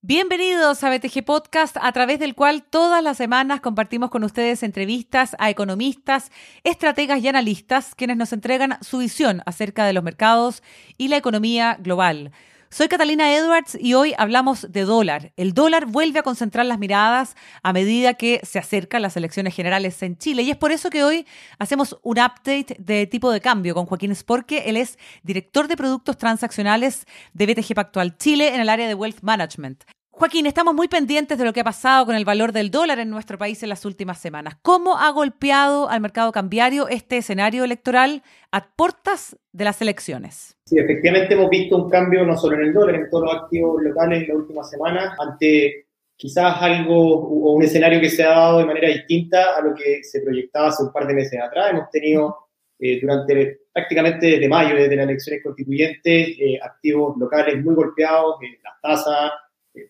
Bienvenidos a BTG Podcast, a través del cual todas las semanas compartimos con ustedes entrevistas a economistas, estrategas y analistas, quienes nos entregan su visión acerca de los mercados y la economía global. Soy Catalina Edwards y hoy hablamos de dólar. El dólar vuelve a concentrar las miradas a medida que se acercan las elecciones generales en Chile y es por eso que hoy hacemos un update de tipo de cambio con Joaquín Sporque. Él es director de productos transaccionales de BTG Pactual Chile en el área de Wealth Management. Joaquín, estamos muy pendientes de lo que ha pasado con el valor del dólar en nuestro país en las últimas semanas. ¿Cómo ha golpeado al mercado cambiario este escenario electoral a puertas de las elecciones? Sí, efectivamente hemos visto un cambio no solo en el dólar, en todos los activos locales en la última semana, ante quizás algo o un escenario que se ha dado de manera distinta a lo que se proyectaba hace un par de meses atrás. Hemos tenido eh, durante prácticamente desde mayo, desde las elecciones constituyentes, eh, activos locales muy golpeados, eh, las tasas,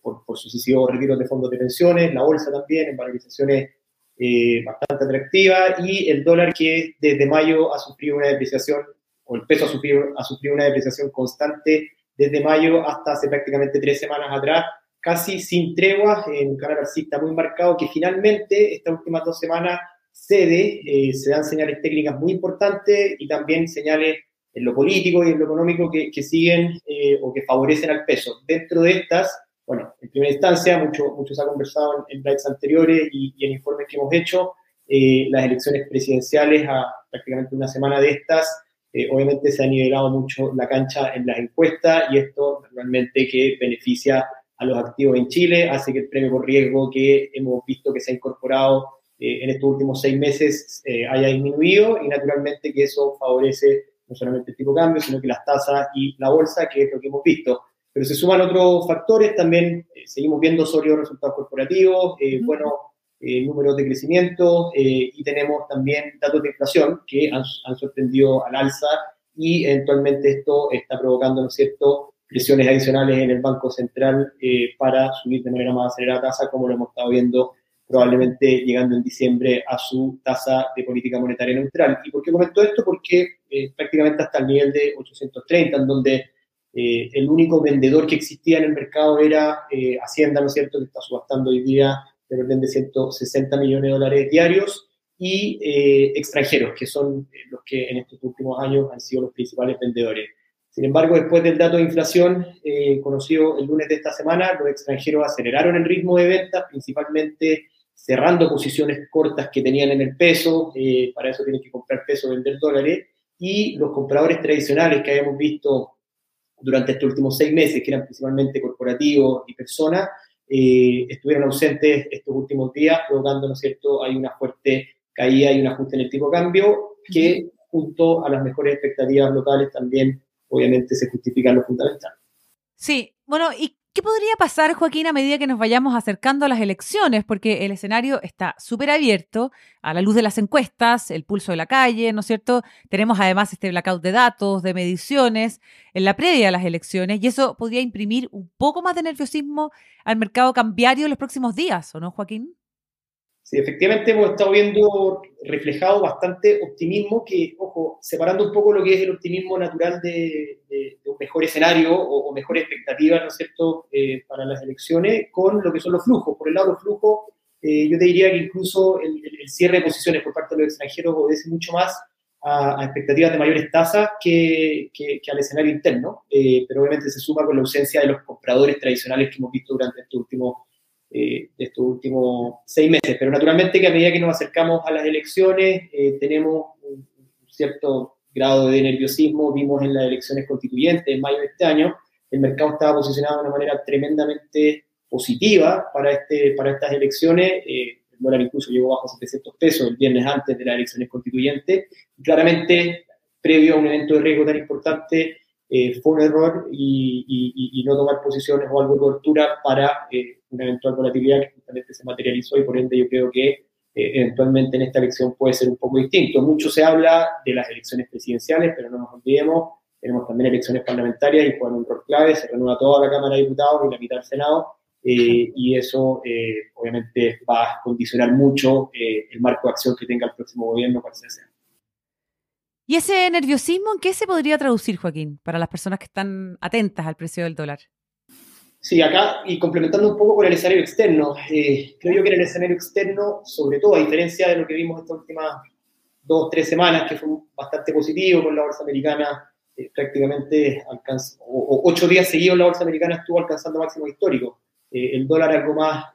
por, por, sucesivos retiros de fondos de pensiones, la bolsa también en valorizaciones eh, bastante atractivas y el dólar que desde mayo ha sufrido una depreciación, o el peso ha sufrido, ha sufrido una depreciación constante desde mayo hasta hace prácticamente tres semanas atrás, casi sin tregua, en un canal alcista muy marcado que finalmente estas últimas dos semanas cede, eh, se dan señales técnicas muy importantes y también señales en lo político y en lo económico que, que siguen eh, o que favorecen al peso. Dentro de estas, bueno, en primera instancia, mucho, mucho se ha conversado en, en anteriores y, y, en informes que hemos hecho, eh, las elecciones presidenciales a prácticamente una semana de estas, eh, obviamente se ha nivelado mucho la cancha en las encuestas y esto realmente que beneficia a los activos en Chile, hace que el premio por riesgo que hemos visto que se ha incorporado eh, en estos últimos seis meses eh, haya disminuido y naturalmente que eso favorece no solamente el tipo de cambio, sino que las tasas y la bolsa, que es lo que hemos visto. Pero se suman otros factores, también eh, seguimos viendo sólidos resultados corporativos, eh, buenos eh, números de crecimiento eh, y tenemos también datos de inflación que han, han, sorprendido al alza y eventualmente esto está provocando, ¿no es cierto?, presiones adicionales en el Banco Central eh, para subir de manera más acelerada tasa, como lo hemos estado viendo probablemente llegando en diciembre a su tasa de política monetaria neutral. ¿Y por qué comento esto? Porque eh, prácticamente hasta el nivel de 830, en donde eh, el único vendedor que existía en el mercado era eh, Hacienda, ¿no es cierto?, que está subastando hoy día del orden de 160 millones de dólares diarios, y eh, extranjeros, que son los que en estos últimos años han sido los principales vendedores. Sin embargo, después del dato de inflación eh, conocido el lunes de esta semana, los extranjeros aceleraron el ritmo de ventas, principalmente cerrando posiciones cortas que tenían en el peso, eh, para eso tienen que comprar peso, vender dólares, y los compradores tradicionales que habíamos visto durante estos últimos seis meses, que eran principalmente corporativos y personas, eh, estuvieron ausentes estos últimos días, provocando, ¿no es cierto?, hay una fuerte caída y un ajuste en el tipo de cambio que, junto a las mejores expectativas locales, también, obviamente, se justifican lo fundamental. Sí, bueno, ¿y qué podría pasar, Joaquín, a medida que nos vayamos acercando a las elecciones? Porque el escenario está súper abierto a la luz de las encuestas, el pulso de la calle, ¿no es cierto? Tenemos además este blackout de datos, de mediciones en la previa a las elecciones y eso podría imprimir un poco más de nerviosismo al mercado cambiario en los próximos días, ¿o no, Joaquín? Sí, efectivamente hemos estado viendo reflejado bastante optimismo que, ojo, separando un poco lo que es el optimismo natural de, de, de un mejor escenario o, o mejor expectativa, ¿no es cierto?, eh, para las elecciones, con lo que son los flujos. Por el lado de los flujos, eh, yo te diría que incluso el, el, el, cierre de posiciones por parte de los extranjeros obedece mucho más a, a expectativas de mayores tasas que, que, que al escenario interno, eh, pero obviamente se suma con la ausencia de los compradores tradicionales que hemos visto durante estos últimos eh, de estos últimos seis meses. Pero naturalmente que a medida que nos acercamos a las elecciones eh, tenemos un, cierto grado de nerviosismo. Vimos en las elecciones constituyentes en mayo de este año, el mercado estaba posicionado de una manera tremendamente positiva para, este, para estas elecciones. Eh, el dólar incluso llegó bajo 700 pesos el viernes antes de las elecciones constituyentes. Claramente, previo a un evento de riesgo tan importante, eh, fue un error y, no tomar posiciones o algo de cobertura para eh, una eventual volatilidad que justamente se materializó y por ende yo creo que eh, eventualmente en esta elección puede ser un poco distinto. Mucho se habla de las elecciones presidenciales, pero no nos olvidemos, tenemos también elecciones parlamentarias y juegan un rol clave, se renueva toda la Cámara de Diputados y la mitad del Senado, y eso obviamente va a condicionar mucho el marco de acción que tenga el próximo gobierno para ese ¿Y ese nerviosismo en qué se podría traducir, Joaquín, para las personas que están atentas al precio del dólar? Sí, acá, y complementando un poco con el escenario externo, eh, creo yo que en el escenario externo, sobre todo a diferencia de lo que vimos estas últimas dos, tres semanas, que fue bastante positivo con la bolsa americana, eh, prácticamente alcanzó, o, ocho días seguidos la bolsa americana estuvo alcanzando máximo histórico. Eh, el dólar algo más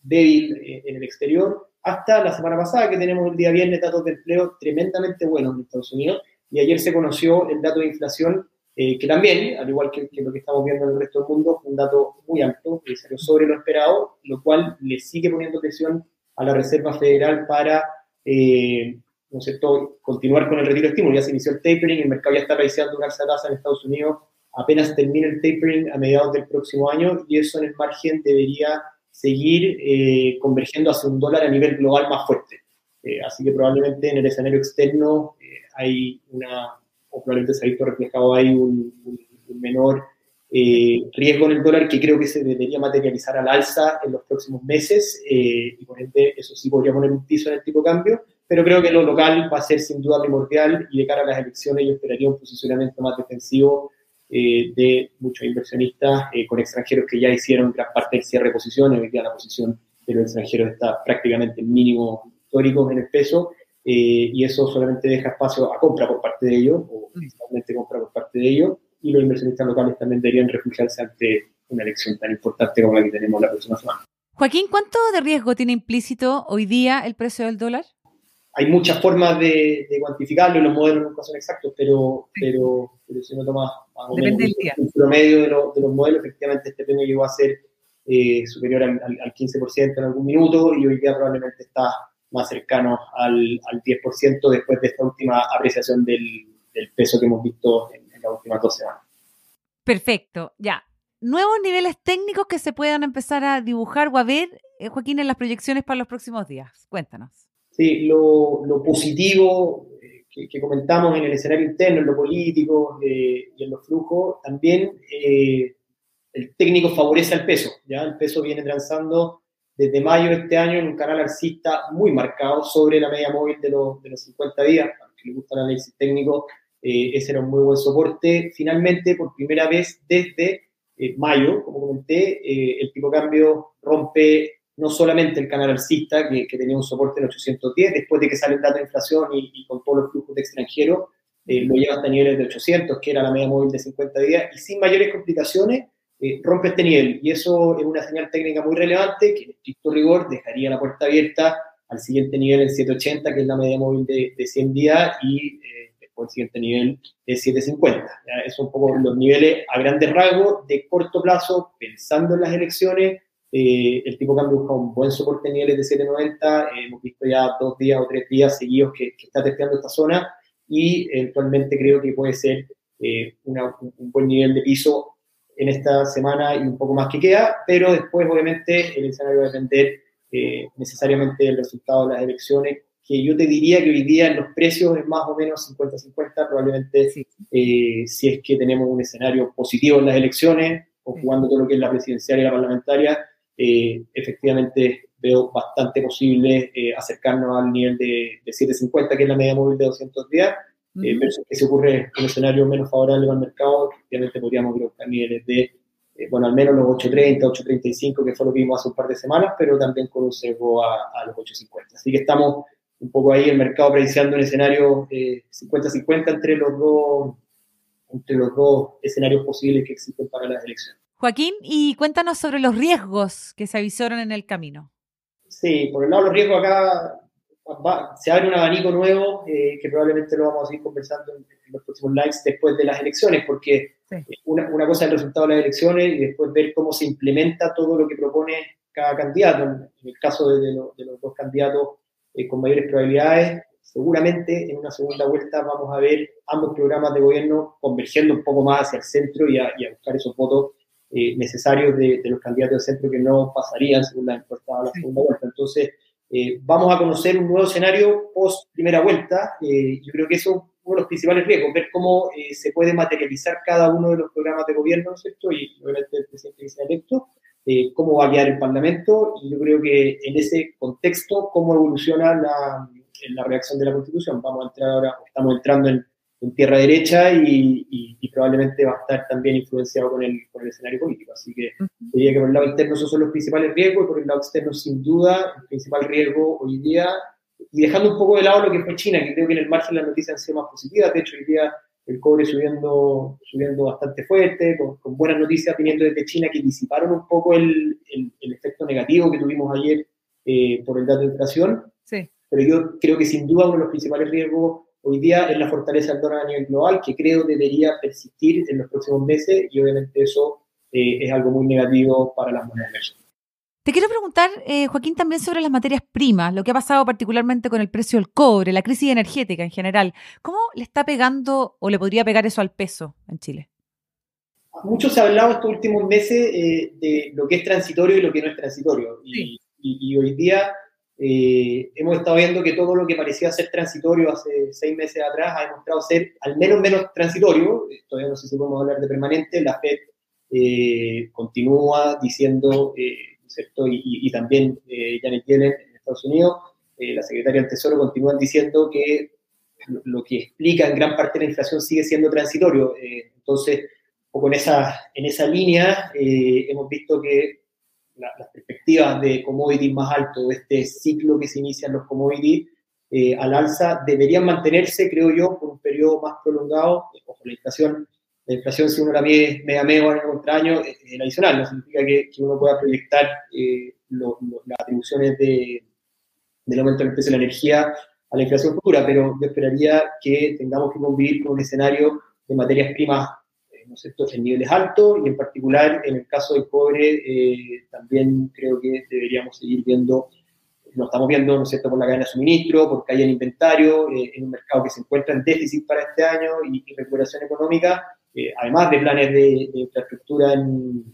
débil en el exterior, hasta la semana pasada que tenemos el día viernes datos de empleo tremendamente buenos en Estados Unidos y ayer se conoció el dato de inflación eh, que también, al igual que, lo que estamos viendo en el resto del mundo, fue un dato muy alto, que salió sobre lo esperado, lo cual le sigue poniendo presión a la Reserva Federal para eh, ¿no sé, continuar con el retiro de estímulo. Ya se inició el tapering, el mercado ya está realizando una alza tasa en Estados Unidos, apenas termina el tapering a mediados del próximo año y eso en el margen debería seguir eh, convergiendo hacia un dólar a nivel global más fuerte. Eh, así que probablemente en el escenario externo eh, hay una, o probablemente se ha visto reflejado ahí un, menor riesgo en el dólar que creo que se debería materializar al alza en los próximos meses y por ende eso sí podría poner un piso en el tipo de cambio, pero creo que lo local va a ser sin duda primordial y de cara a las elecciones yo esperaría un posicionamiento más defensivo eh, de muchos inversionistas eh, con extranjeros que ya hicieron gran parte del cierre de posiciones. Hoy día la posición de los extranjeros está prácticamente en mínimos históricos en el peso eh, y eso solamente deja espacio a compra por parte de ellos o principalmente compra por parte de ellos y los inversionistas locales también deberían refugiarse ante una elección tan importante como la que tenemos la próxima semana. Joaquín, ¿cuánto de riesgo tiene implícito hoy día el precio del dólar? hay muchas formas de, cuantificarlo y los modelos nunca son exactos, pero, pero, pero si uno toma más o menos un promedio de, de, los modelos, efectivamente este premio llegó a ser eh, superior al, al, 15% en algún minuto y hoy día probablemente está más cercano al, al 10% después de esta última apreciación del, del peso que hemos visto en, las últimas dos semanas. Perfecto, ya. Nuevos niveles técnicos que se puedan empezar a dibujar o a ver, eh, Joaquín, en las proyecciones para los próximos días. Cuéntanos. Sí, lo, positivo eh, que, comentamos en el escenario interno, en lo político eh, y en los flujos, también eh, el técnico favorece al peso. ¿ya? El peso viene transando desde mayo de este año en un canal alcista muy marcado sobre la media móvil de, los, de los 50 días. Para que le gusta el análisis técnico, ese era un muy buen soporte. Finalmente, por primera vez desde mayo, como comenté, el tipo cambio rompe no solamente el canal alcista, que, tenía un soporte en 810, después de que sale el de inflación y, con todos los flujos de extranjeros, eh, lo lleva hasta niveles de 800, que era la media móvil de 50 días, y sin mayores complicaciones eh, rompe este nivel. Y eso es una señal técnica muy relevante que en estricto rigor dejaría la puerta abierta al siguiente nivel en 780, que es la media móvil de, 100 días, y eh, después el siguiente nivel es 750. ¿ya? Esos son un poco los niveles a grandes rasgos de corto plazo, pensando en las elecciones, eh, el tipo de cambio busca un buen soporte en niveles de 7.90. Eh, hemos visto ya dos días o tres días seguidos que, está testeando esta zona y eventualmente creo que puede ser eh, un, buen nivel de piso en esta semana y un poco más que queda, pero después obviamente el escenario va a depender necesariamente del resultado de las elecciones, que yo te diría que hoy día en los precios es más o menos 50-50, probablemente si es que tenemos un escenario positivo en las elecciones, o jugando todo lo que es la presidencial y la parlamentaria, eh, efectivamente veo bastante posible eh, acercarnos al nivel de, 750, que es la media móvil de 200 días, eh, que se ocurre un escenario menos favorable el mercado, efectivamente podríamos buscar niveles de, bueno, al menos los 830, 835, que fue lo que vimos hace un par de semanas, pero también con un sesgo a, los 850. Así que estamos un poco ahí el mercado prediciendo un escenario 50-50 entre los dos entre los dos escenarios posibles que existen para las elecciones. Joaquín, y cuéntanos sobre los riesgos que se avisaron en el camino. Sí, por el lado de los riesgos acá se abre un abanico nuevo eh, que probablemente lo vamos a ir conversando en, los próximos lives después de las elecciones, porque una, cosa es el resultado de las elecciones y después ver cómo se implementa todo lo que propone cada candidato. En, el caso de, los dos candidatos eh, con mayores probabilidades, seguramente en una segunda vuelta vamos a ver ambos programas de gobierno convergiendo un poco más hacia el centro y a buscar esos votos eh, necesarios de, los candidatos del centro que no pasarían según la encuesta a la segunda vuelta. Entonces, eh, vamos a conocer un nuevo escenario post primera vuelta. Eh, yo creo que eso es uno de los principales riesgos, ver cómo se puede materializar cada uno de los programas de gobierno, ¿cierto? Y obviamente el presidente que sea electo, cómo va a quedar el Parlamento, y yo creo que en ese contexto, cómo evoluciona la, la redacción de la Constitución. Vamos a entrar ahora, estamos entrando en, tierra derecha y, probablemente va a estar también influenciado con el, con el escenario político. Así que diría que por el lado interno esos son los principales riesgos y por el lado externo, sin duda, el principal riesgo hoy día, y dejando un poco de lado lo que fue China, que creo que en el margen las noticias han sido más positivas. De hecho, hoy día el cobre subiendo, subiendo bastante fuerte, con, buenas noticias viniendo desde China que disiparon un poco el, el, efecto negativo que tuvimos ayer eh, por el dato de inflación. Sí. Pero yo creo que sin duda uno de los principales riesgos hoy día es la fortaleza del dólar a nivel global, que creo debería persistir en los próximos meses y obviamente eso eh, es algo muy negativo para las monedas te quiero preguntar, eh, Joaquín, también sobre las materias primas, lo que ha pasado particularmente con el precio del cobre, la crisis energética en general. ¿Cómo le está pegando o le podría pegar eso al peso en Chile? Mucho se ha hablado estos últimos meses eh, de lo que es transitorio y lo que no es transitorio. Y, hoy día eh, hemos estado viendo que todo lo que parecía ser transitorio hace seis meses atrás ha demostrado ser al menos menos transitorio. Todavía no sé si podemos hablar de permanente. La FED continúa diciendo y, también eh, Janet Yellen en Estados Unidos, eh, la secretaria del Tesoro, continúan diciendo que lo, que explica en gran parte la inflación sigue siendo transitorio. Eh, entonces, un poco en esa, en esa línea, eh, hemos visto que las perspectivas de commodities más alto, este ciclo que se inicia en los commodities, al alza deberían mantenerse, creo yo, por un periodo más prolongado. Ojo, la inflación la inflación, si uno la mide mega medio año contra año, es, adicional, no significa que, uno pueda proyectar eh, las atribuciones de, del aumento del precio de la energía a la inflación futura, pero yo esperaría que tengamos que convivir con un escenario de materias primas eh, ¿no en niveles altos y en particular en el caso del cobre eh, también creo que deberíamos seguir viendo lo estamos viendo, ¿no es cierto?, por la cadena de suministro, porque hay el inventario, en un mercado que se encuentra en déficit para este año y, y recuperación económica, eh, además de planes de, infraestructura en,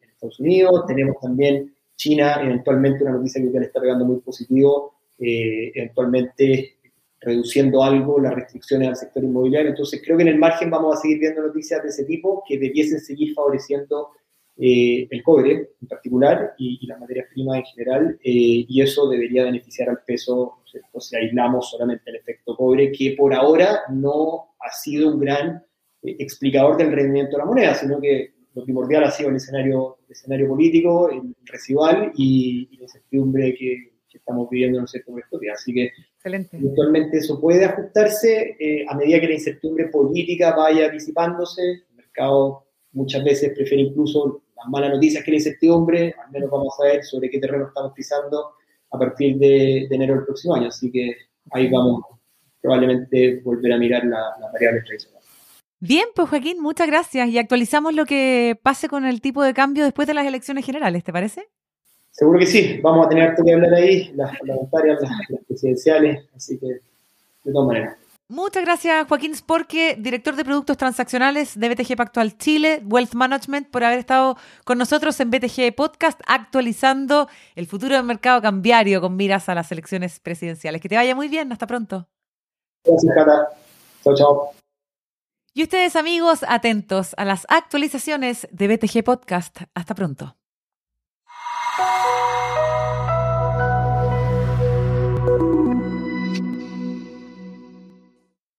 Estados Unidos, tenemos también China, eventualmente una noticia que le está pegando muy positivo, eh, eventualmente reduciendo algo las restricciones al sector inmobiliario. Entonces creo que en el margen vamos a seguir viendo noticias de ese tipo que debiesen seguir favoreciendo eh, el cobre en particular y, las materias primas en general, y eso debería beneficiar al peso si aislamos solamente el efecto cobre, que por ahora no ha sido un gran explicador del rendimiento de la moneda, sino que lo primordial ha sido el escenario, escenario político, el residual y, la incertidumbre que, estamos viviendo en los sectores días. Así que eventualmente eso puede ajustarse eh, a medida que la incertidumbre política vaya disipándose. El mercado muchas veces prefiere incluso las malas noticias que la incertidumbre, al menos vamos a ver sobre qué terreno estamos pisando a partir de, enero del próximo año. Así que ahí vamos probablemente volver a mirar la, la variable tradicional. Bien, pues Joaquín, muchas gracias. Y actualizamos lo que pase con el tipo de cambio después de las elecciones generales, ¿te parece? Seguro que sí. Vamos a tener harto que hablar ahí, las parlamentarias, las, presidenciales, así que de todas maneras. Muchas gracias, Joaquín Sporque, director de productos transaccionales de BTG Pactual Chile, Wealth Management, por haber estado con nosotros en BTG Podcast actualizando el futuro del mercado cambiario con miras a las elecciones presidenciales. Que te vaya muy bien, hasta pronto. Gracias, Cata. Chao, chao. Y ustedes amigos, atentos a las actualizaciones de BTG Podcast. Hasta pronto.